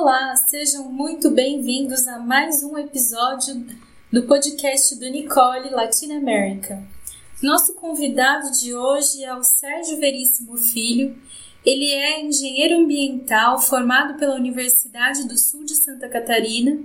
Olá, sejam muito bem-vindos a mais um episódio do podcast do Nicole Latina America. Nosso convidado de hoje é o Sérgio Veríssimo Filho. Ele é engenheiro ambiental formado pela Universidade do Sul de Santa Catarina,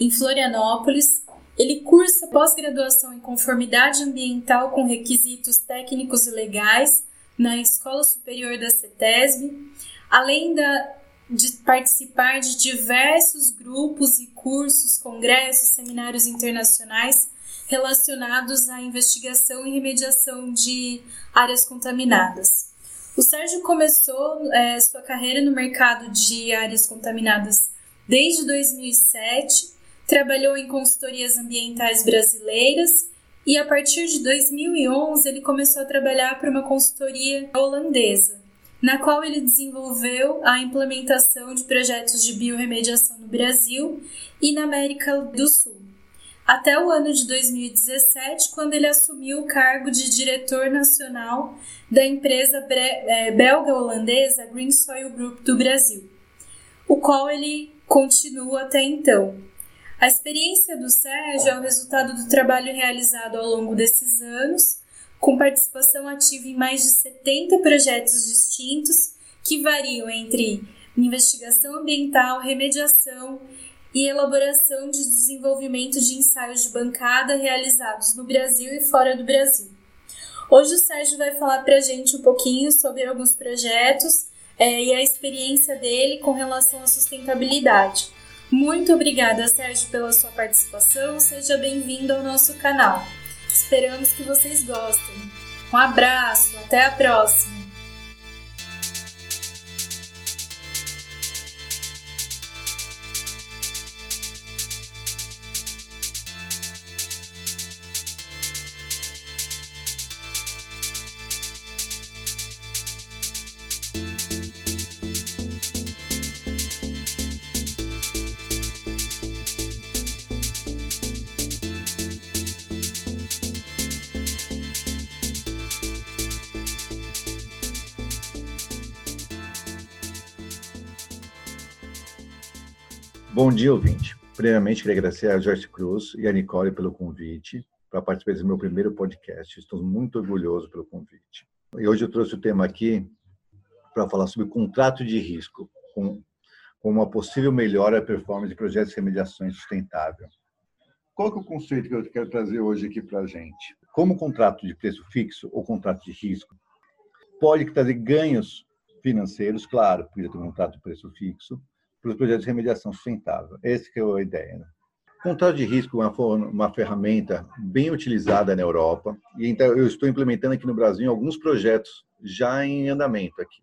em Florianópolis. Ele cursa pós-graduação em conformidade ambiental com requisitos técnicos e legais na Escola Superior da CETESB, além da de participar de diversos grupos e cursos, congressos, seminários internacionais relacionados à investigação e remediação de áreas contaminadas. O Sérgio começou é, sua carreira no mercado de áreas contaminadas desde 2007, trabalhou em consultorias ambientais brasileiras e a partir de 2011 ele começou a trabalhar para uma consultoria holandesa na qual ele desenvolveu a implementação de projetos de biorremediação no Brasil e na América do Sul. Até o ano de 2017, quando ele assumiu o cargo de diretor nacional da empresa é, belga-holandesa Green Soil Group do Brasil, o qual ele continua até então. A experiência do Sérgio é o resultado do trabalho realizado ao longo desses anos com participação ativa em mais de 70 projetos distintos que variam entre investigação ambiental, remediação e elaboração de desenvolvimento de ensaios de bancada realizados no Brasil e fora do Brasil. Hoje o Sérgio vai falar para a gente um pouquinho sobre alguns projetos é, e a experiência dele com relação à sustentabilidade. Muito obrigada, Sérgio, pela sua participação. Seja bem-vindo ao nosso canal. Esperamos que vocês gostem. Um abraço, até a próxima! Bom dia, ouvinte. Primeiramente, queria agradecer a Joyce Cruz e a Nicole pelo convite para participar desse meu primeiro podcast. Estou muito orgulhoso pelo convite. E hoje eu trouxe o tema aqui para falar sobre contrato de risco, com, uma possível melhora da performance de projetos de remediação sustentável. Qual é o conceito que eu quero trazer hoje aqui para a gente? Como contrato de preço fixo ou contrato de risco pode trazer ganhos financeiros, claro, podia ter um contrato de preço fixo, para os projetos de remediação sustentável. Essa que é a ideia. Né? Contrato de risco é uma, uma ferramenta bem utilizada na Europa e então eu estou implementando aqui no Brasil alguns projetos já em andamento aqui.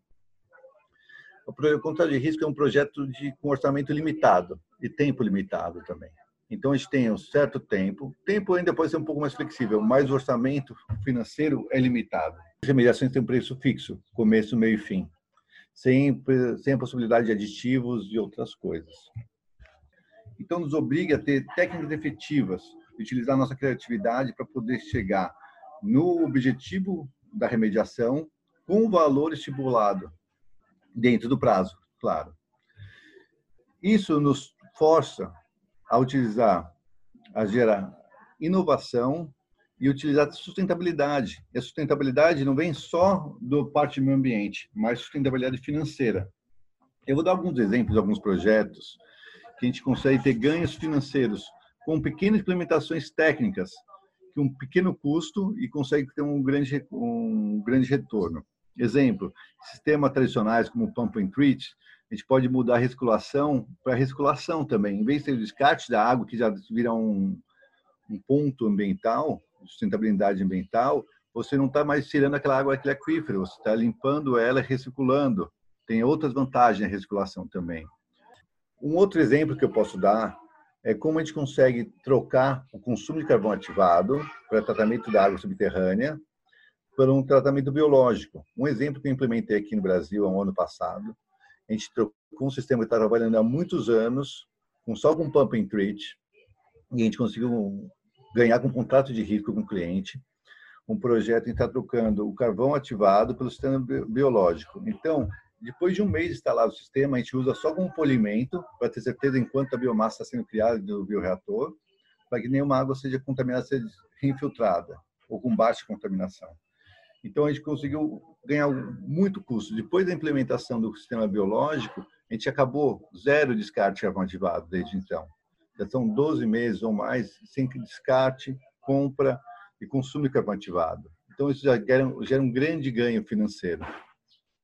O contrato de risco é um projeto de, com orçamento limitado e tempo limitado também. Então, a gente tem um certo tempo. tempo ainda pode ser um pouco mais flexível, mas o orçamento financeiro é limitado. As remediações têm um preço fixo, começo, meio e fim sem, sem a possibilidade de aditivos e outras coisas. Então, nos obriga a ter técnicas efetivas, utilizar nossa criatividade para poder chegar no objetivo da remediação com o valor estipulado dentro do prazo, claro. Isso nos força a utilizar, a gerar inovação e utilizar sustentabilidade. E a sustentabilidade não vem só do parte do meio ambiente, mas sustentabilidade financeira. Eu vou dar alguns exemplos alguns projetos que a gente consegue ter ganhos financeiros com pequenas implementações técnicas, que um pequeno custo e consegue ter um grande um grande retorno. Exemplo, sistemas tradicionais como pump and treat, a gente pode mudar a recirculação para recirculação também. Em vez de ter o descarte da água, que já vira um, um ponto ambiental, sustentabilidade ambiental, você não está mais tirando aquela água daquele aquífero, você está limpando ela e recirculando. Tem outras vantagens na recirculação também. Um outro exemplo que eu posso dar é como a gente consegue trocar o consumo de carvão ativado para tratamento da água subterrânea por um tratamento biológico. Um exemplo que eu implementei aqui no Brasil há um ano passado, a gente trocou um sistema que está trabalhando há muitos anos, com só com pump and treat, e a gente conseguiu ganhar com um contrato de risco com o cliente, um projeto em estar trocando o carvão ativado pelo sistema biológico. Então, Depois de um mês instalado o sistema, a gente usa só como polimento para ter certeza enquanto a biomassa está sendo criada do bioreator, para que nenhuma água seja contaminada, seja reinfiltrada ou com baixa contaminação. Então a gente conseguiu ganhar muito custo. Depois da implementação do sistema biológico, a gente acabou zero descarte carvão ativado desde então. Já são 12 meses ou mais sem descarte, compra e consumo de carvão ativado. Então isso já gera, gera um grande ganho financeiro.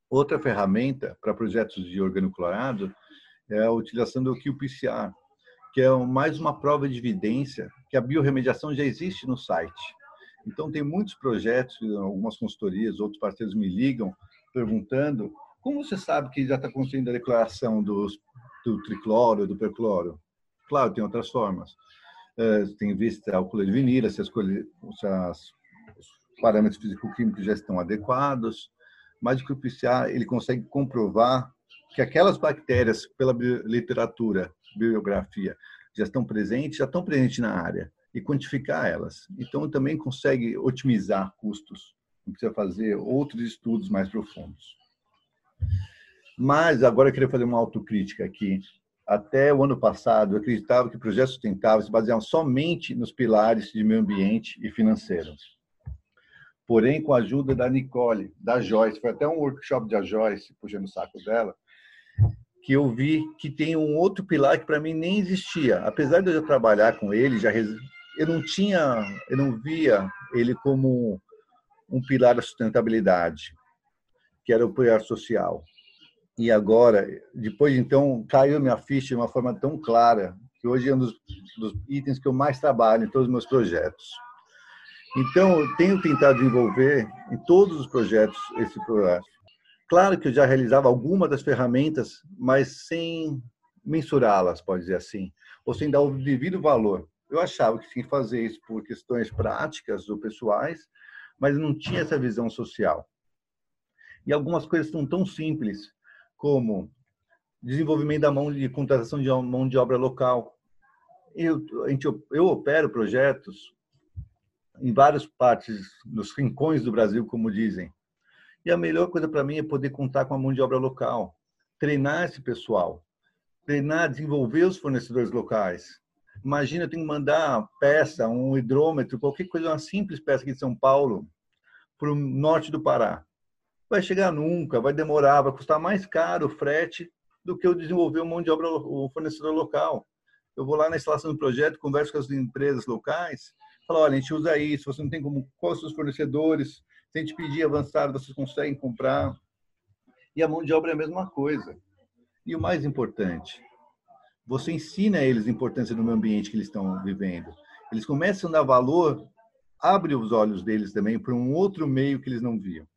Outra ferramenta para projetos de organoclorado é a utilização do qPCR, que é mais uma prova de evidência que a biorremediação já existe no site. Então, tem muitos projetos, algumas consultorias, outros parceiros me ligam perguntando como você sabe que já está construindo a declaração do, do tricloro, do percloro? Claro, tem outras formas. É, tem vista ao colher de vinila, se, as, se as, os parâmetros físico-químicos já estão adequados, mas o QPCA ele consegue comprovar que aquelas bactérias, pela literatura, bibliografia, já estão presentes, já estão presentes na área e quantificar elas. Então, também consegue otimizar custos. Não precisa fazer outros estudos mais profundos. Mas agora eu queria fazer uma autocrítica aqui. Até o ano passado, eu acreditava que projetos sustentáveis se baseavam somente nos pilares de meio ambiente e financeiro. Porém, com a ajuda da Nicole, da Joyce, foi até um workshop da Joyce, puxando o saco dela, que eu vi que tem um outro pilar que para mim nem existia. Apesar de eu já trabalhar com ele, já eu não tinha, eu não via ele como um pilar da sustentabilidade, que era o pilar social. E agora, depois de então, caiu minha ficha de uma forma tão clara que hoje é um dos, dos itens que eu mais trabalho em todos os meus projetos. Então, eu tenho tentado desenvolver em todos os projetos esse projeto. Claro que eu já realizava alguma das ferramentas, mas sem mensurá-las, pode dizer assim, ou sem dar o devido valor. Eu achava que tinha que fazer isso por questões práticas ou pessoais, mas não tinha essa visão social. E algumas coisas são tão simples como desenvolvimento da mão de contratação de mão de obra local. Eu, a gente, eu opero projetos em várias partes, nos rincões do Brasil, como dizem. E a melhor coisa para mim é poder contar com a mão de obra local, treinar esse pessoal, treinar, desenvolver os fornecedores locais, Imagina, eu tenho que mandar peça, um hidrômetro, qualquer coisa, uma simples peça aqui de São Paulo, para o norte do Pará. Vai chegar nunca, vai demorar, vai custar mais caro o frete do que eu desenvolver um mão de obra, o fornecedor local. Eu vou lá na instalação do projeto, converso com as empresas locais, falo, olha, a gente usa isso, você não tem como, quais os fornecedores, se a gente pedir avançado, vocês conseguem comprar. E a mão de obra é a mesma coisa. E o mais importante, você ensina a eles a importância do meio ambiente que eles estão vivendo. Eles começam a dar valor, abre os olhos deles também para um outro meio que eles não viam.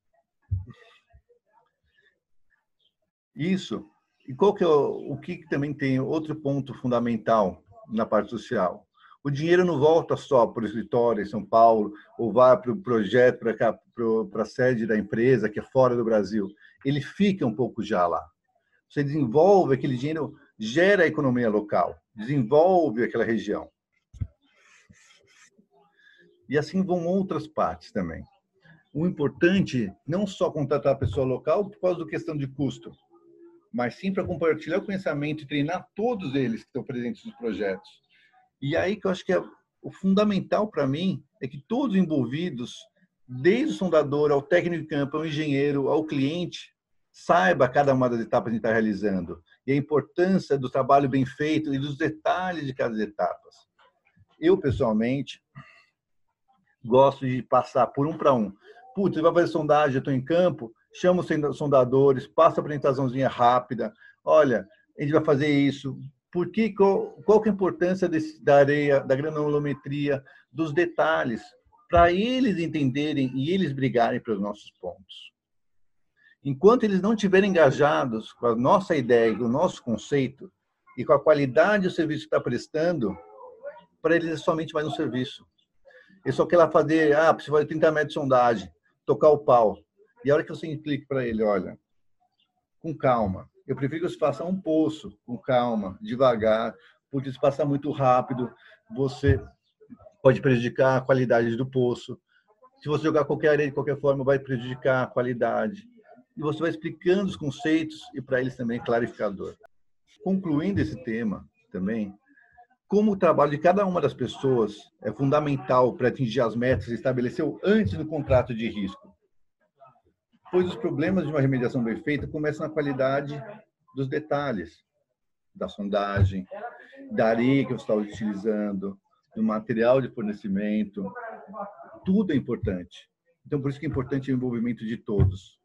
Isso. E qual que é o, o que também tem outro ponto fundamental na parte social? O dinheiro não volta só para o escritório em São Paulo ou vai para o projeto, para a sede da empresa que é fora do Brasil. Ele fica um pouco já lá. Você desenvolve aquele dinheiro gera a economia local, desenvolve aquela região. E assim vão outras partes também. O importante não só contratar a pessoa local por causa da questão de custo, mas sim para compartilhar o pensamento e treinar todos eles que estão presentes nos projetos. E aí que eu acho que é o fundamental para mim é que todos envolvidos, desde o sondador ao técnico de campo, ao engenheiro, ao cliente, saiba cada uma das etapas que está realizando e a importância do trabalho bem feito e dos detalhes de cada etapa. Eu, pessoalmente, gosto de passar por um para um. Putz, vai fazer sondagem, eu estou em campo, chama os sondadores, passa a apresentaçãozinha rápida. Olha, a gente vai fazer isso. Por que, qual, qual que é a importância desse, da areia, da granulometria, dos detalhes, para eles entenderem e eles brigarem pelos nossos pontos. Enquanto eles não estiverem engajados com a nossa ideia, com o nosso conceito e com a qualidade do serviço que está prestando, para eles é somente mais um serviço. Ele só quer lá fazer, ah, precisa fazer 30 metros de sondagem, tocar o pau. E a hora que você explica para ele, olha, com calma, eu prefiro que você faça um poço, com calma, devagar, porque se passar muito rápido, você pode prejudicar a qualidade do poço. Se você jogar qualquer areia de qualquer forma, vai prejudicar a qualidade. e você vai explicando os conceitos e para eles também é clarificador. Concluindo esse tema também, como o trabalho de cada uma das pessoas é fundamental para atingir as metas que estabeleceu antes do contrato de risco. Pois os problemas de uma remediação bem feita começam na qualidade dos detalhes, da sondagem, da areia que você está utilizando, do material de fornecimento, tudo é importante. Então, por isso que é importante o envolvimento de todos.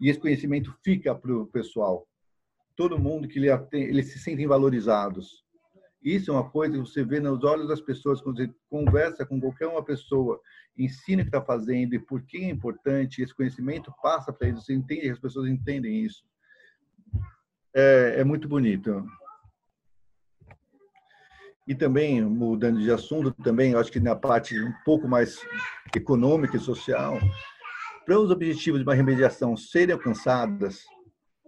E esse conhecimento fica para o pessoal. Todo mundo que eles se sentem valorizados. Isso é uma coisa que você vê nos olhos das pessoas quando você conversa com qualquer uma pessoa, ensina o que está fazendo e por que é importante. Esse conhecimento passa para eles. Você entende? As pessoas entendem isso. É, é muito bonito. E também, mudando de assunto, também, acho que na parte um pouco mais econômica e social, para os objetivos de uma remediação serem alcançadas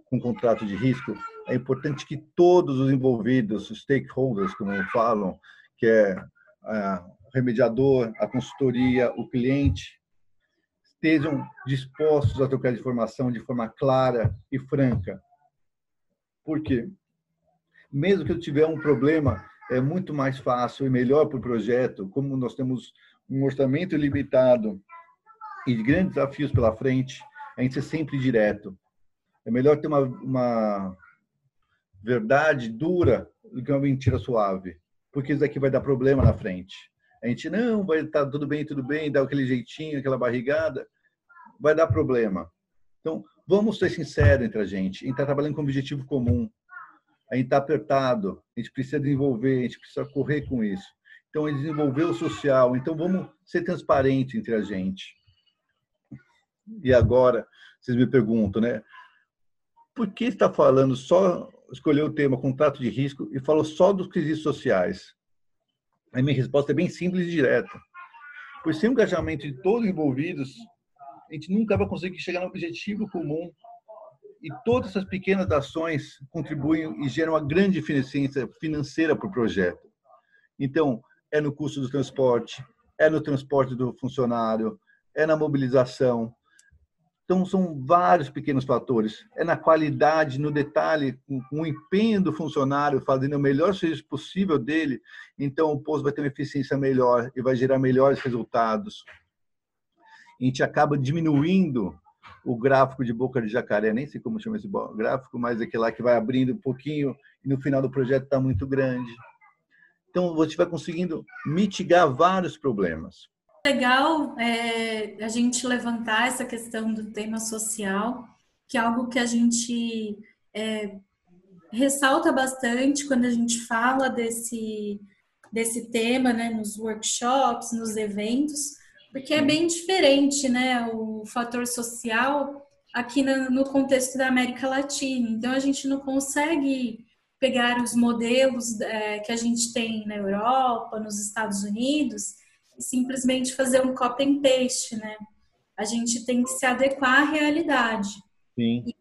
com contrato de risco, é importante que todos os envolvidos, os stakeholders, como falam, que é o remediador, a consultoria, o cliente, estejam dispostos a trocar informação de forma clara e franca. Por quê? Mesmo que eu tiver um problema é muito mais fácil e melhor para o projeto, como nós temos um orçamento limitado e grandes desafios pela frente, a gente ser sempre direto. É melhor ter uma, uma verdade dura do que uma mentira suave, porque isso daqui vai dar problema na frente. A gente, não, vai estar tá tudo bem, tudo bem, dá aquele jeitinho, aquela barrigada, vai dar problema. Então, vamos ser sinceros entre a gente. A gente está trabalhando com um objetivo comum a gente está apertado, a gente precisa desenvolver, a gente precisa correr com isso. Então, desenvolver o social. Então, vamos ser transparentes entre a gente. E agora, vocês me perguntam, né? Por que está falando só, escolheu o tema contrato de risco e falou só dos quesitos sociais? A minha resposta é bem simples e direta. Pois sem o engajamento de todos os envolvidos, a gente nunca vai conseguir chegar no objetivo comum e todas essas pequenas ações contribuem e geram uma grande eficiência financeira para o projeto. Então, é no custo do transporte, é no transporte do funcionário, é na mobilização. Então, são vários pequenos fatores. É na qualidade, no detalhe, com o empenho do funcionário, fazendo o melhor serviço possível dele. Então, o posto vai ter uma eficiência melhor e vai gerar melhores resultados. A gente acaba diminuindo o gráfico de boca de jacaré, nem sei como chama esse gráfico, mas aquele lá que vai abrindo um pouquinho e no final do projeto está muito grande. Então, você vai conseguindo mitigar vários problemas. Legal é, a gente levantar essa questão do tema social, que é algo que a gente é, ressalta bastante quando a gente fala desse, desse tema né, nos workshops, nos eventos, porque é bem diferente, né, o fator social aqui no contexto da América Latina. Então a gente não consegue pegar os modelos é, que a gente tem na Europa, nos Estados Unidos simplesmente fazer um copy and paste, né? A gente tem que se adequar à realidade. Sim. E,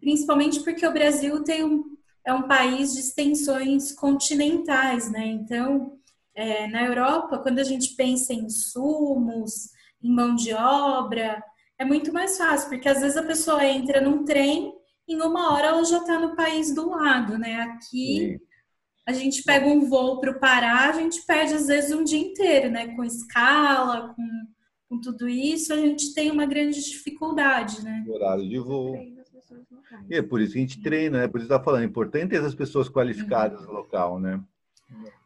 principalmente porque o Brasil tem um, é um país de extensões continentais, né? Então é, na Europa, quando a gente pensa em insumos, em mão de obra, é muito mais fácil, porque às vezes a pessoa entra num trem, em uma hora ela já está no país do lado, né? Aqui Sim. A gente pega um voo para o Pará, a gente perde às vezes um dia inteiro, né? Com escala, com, com tudo isso, a gente tem uma grande dificuldade, né? Horário de voo. E é por isso que a gente treina, né? Por isso está falando, é importante ter essas pessoas qualificadas uhum. no local, né?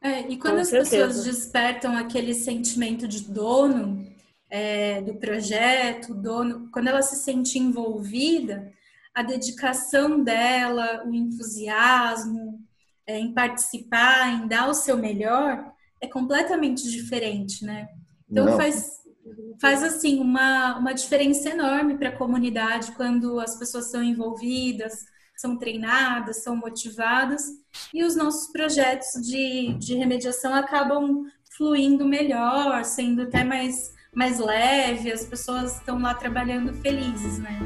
É, e quando Com as certeza. pessoas despertam aquele sentimento de dono é, do projeto, dono, quando ela se sente envolvida, a dedicação dela, o entusiasmo é, em participar, em dar o seu melhor, é completamente diferente, né? Então Não. faz faz assim uma, uma diferença enorme para a comunidade quando as pessoas são envolvidas, são treinadas, são motivadas e os nossos projetos de, de remediação acabam fluindo melhor, sendo até mais, mais leve, as pessoas estão lá trabalhando felizes, né?